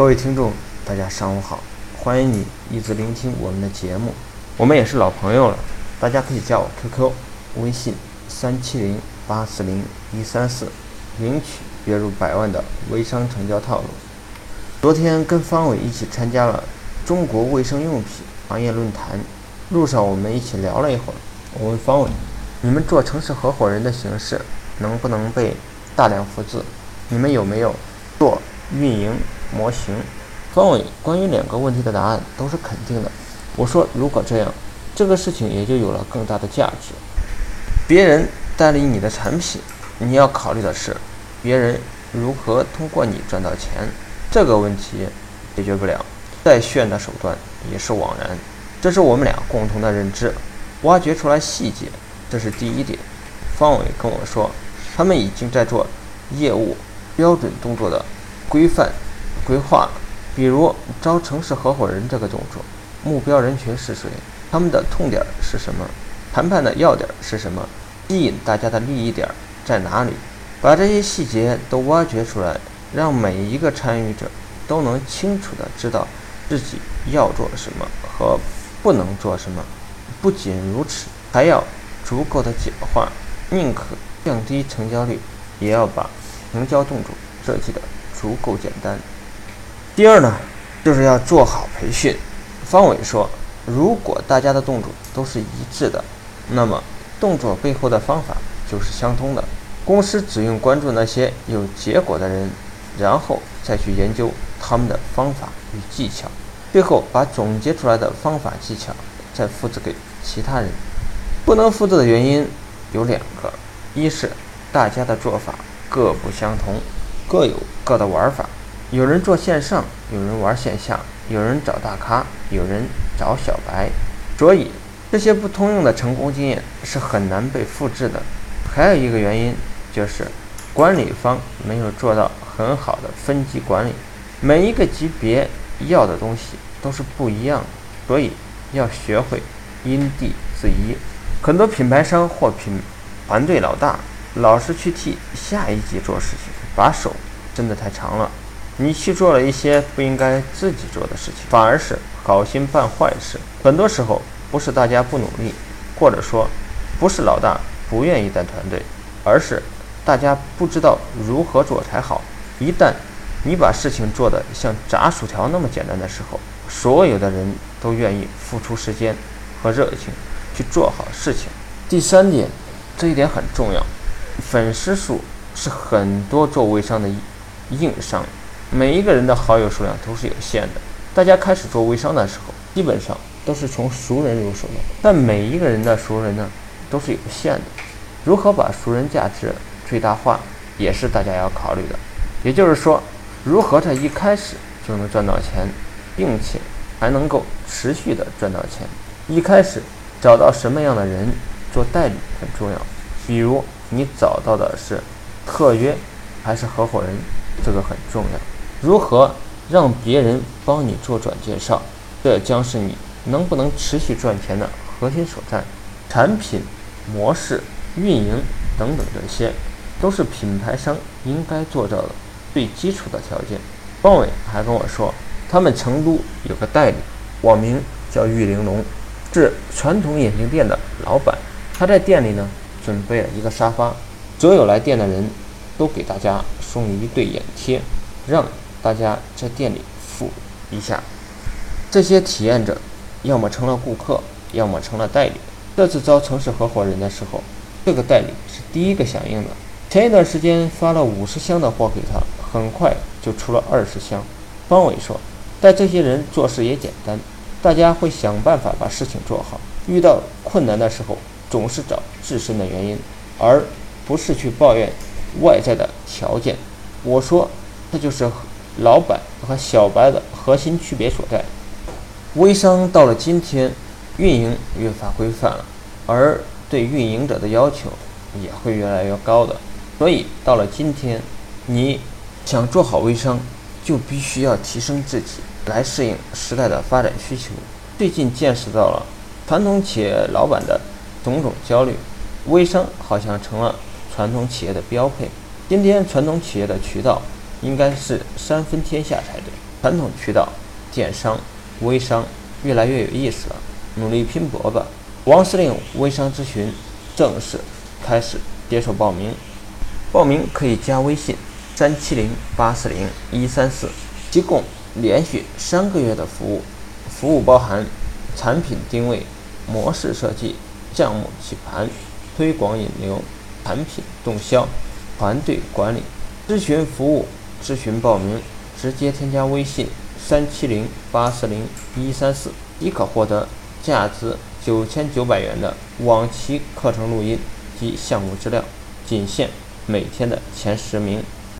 各位听众，大家上午好，欢迎你一直聆听我们的节目。我们也是老朋友了，大家可以加我 QQ、微信三七零八四零一三四，领取月入百万的微商成交套路。昨天跟方伟一起参加了中国卫生用品行业论坛，路上我们一起聊了一会儿。我问方伟：“你们做城市合伙人的形式能不能被大量复制？你们有没有做运营？”模型，方伟关于两个问题的答案都是肯定的。我说，如果这样，这个事情也就有了更大的价值。别人代理你的产品，你要考虑的是，别人如何通过你赚到钱。这个问题解决不了，再炫的手段也是枉然。这是我们俩共同的认知，挖掘出来细节，这是第一点。方伟跟我说，他们已经在做业务标准动作的规范。规划，比如招城市合伙人这个动作，目标人群是谁？他们的痛点是什么？谈判的要点是什么？吸引大家的利益点在哪里？把这些细节都挖掘出来，让每一个参与者都能清楚地知道自己要做什么和不能做什么。不仅如此，还要足够的简化，宁可降低成交率，也要把成交动作设计的足够简单。第二呢，就是要做好培训。方伟说，如果大家的动作都是一致的，那么动作背后的方法就是相通的。公司只用关注那些有结果的人，然后再去研究他们的方法与技巧，最后把总结出来的方法技巧再复制给其他人。不能复制的原因有两个：一是大家的做法各不相同，各有各的玩法。有人做线上，有人玩线下，有人找大咖，有人找小白，所以这些不通用的成功经验是很难被复制的。还有一个原因就是管理方没有做到很好的分级管理，每一个级别要的东西都是不一样的，所以要学会因地制宜。很多品牌商或品团队老大老是去替下一级做事情，把手伸得太长了。你去做了一些不应该自己做的事情，反而是好心办坏事。很多时候不是大家不努力，或者说不是老大不愿意带团队，而是大家不知道如何做才好。一旦你把事情做得像炸薯条那么简单的时候，所有的人都愿意付出时间和热情去做好事情。第三点，这一点很重要，粉丝数是很多做微商的硬伤。每一个人的好友数量都是有限的。大家开始做微商的时候，基本上都是从熟人入手的。但每一个人的熟人呢，都是有限的。如何把熟人价值最大化，也是大家要考虑的。也就是说，如何在一开始就能赚到钱，并且还能够持续的赚到钱。一开始找到什么样的人做代理很重要。比如你找到的是特约还是合伙人，这个很重要。如何让别人帮你做转介绍，这将是你能不能持续赚钱的核心所在。产品、模式、运营等等，这些都是品牌商应该做到的最基础的条件。方伟还跟我说，他们成都有个代理，网名叫玉玲珑，是传统眼镜店的老板。他在店里呢准备了一个沙发，所有来店的人都给大家送一对眼贴，让。大家在店里付一下，这些体验者要么成了顾客，要么成了代理。这次招城市合伙人的时候，这个代理是第一个响应的。前一段时间发了五十箱的货给他，很快就出了二十箱。方伟说，带这些人做事也简单，大家会想办法把事情做好。遇到困难的时候，总是找自身的原因，而不是去抱怨外在的条件。我说，这就是。老板和小白的核心区别所在。微商到了今天，运营越发规范了，而对运营者的要求也会越来越高的。所以到了今天，你想做好微商，就必须要提升自己，来适应时代的发展需求。最近见识到了传统企业老板的种种焦虑，微商好像成了传统企业的标配。今天传统企业的渠道。应该是三分天下才对。传统渠道、电商、微商越来越有意思了，努力拼搏吧！王司令微商咨询正式开始接受报名，报名可以加微信三七零八四零一三四，提供连续三个月的服务，服务包含产品定位、模式设计、项目起盘、推广引流、产品动销、团队管理。咨询服务、咨询报名，直接添加微信三七零八四零一三四，即可获得价值九千九百元的往期课程录音及项目资料，仅限每天的前十名。